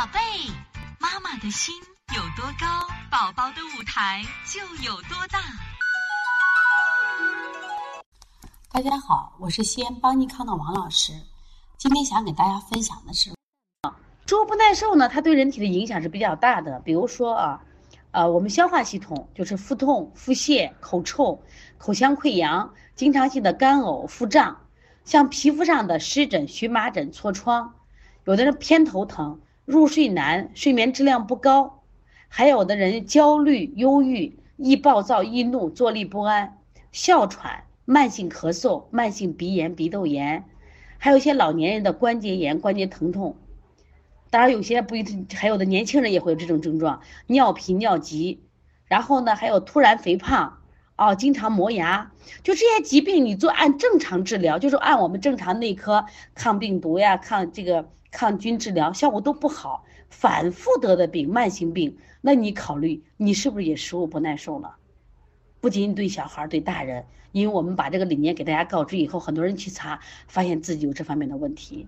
宝贝，妈妈的心有多高，宝宝的舞台就有多大。大家好，我是西安邦尼康的王老师。今天想给大家分享的是，食物不耐受呢，它对人体的影响是比较大的。比如说啊，呃，我们消化系统就是腹痛、腹泻、口臭、口腔溃疡、经常性的干呕、腹胀，像皮肤上的湿疹、荨麻疹、痤疮，有的人偏头疼。入睡难，睡眠质量不高，还有的人焦虑、忧郁、易暴躁、易怒、坐立不安、哮喘、慢性咳嗽、慢性鼻炎、鼻窦炎，还有一些老年人的关节炎、关节疼痛。当然，有些不一定，还有的年轻人也会有这种症状，尿频、尿急。然后呢，还有突然肥胖，哦，经常磨牙，就这些疾病，你做按正常治疗，就是按我们正常内科抗病毒呀、抗这个。抗菌治疗效果都不好，反复得的病，慢性病，那你考虑你是不是也食物不耐受了？不仅对小孩，对大人，因为我们把这个理念给大家告知以后，很多人去查，发现自己有这方面的问题。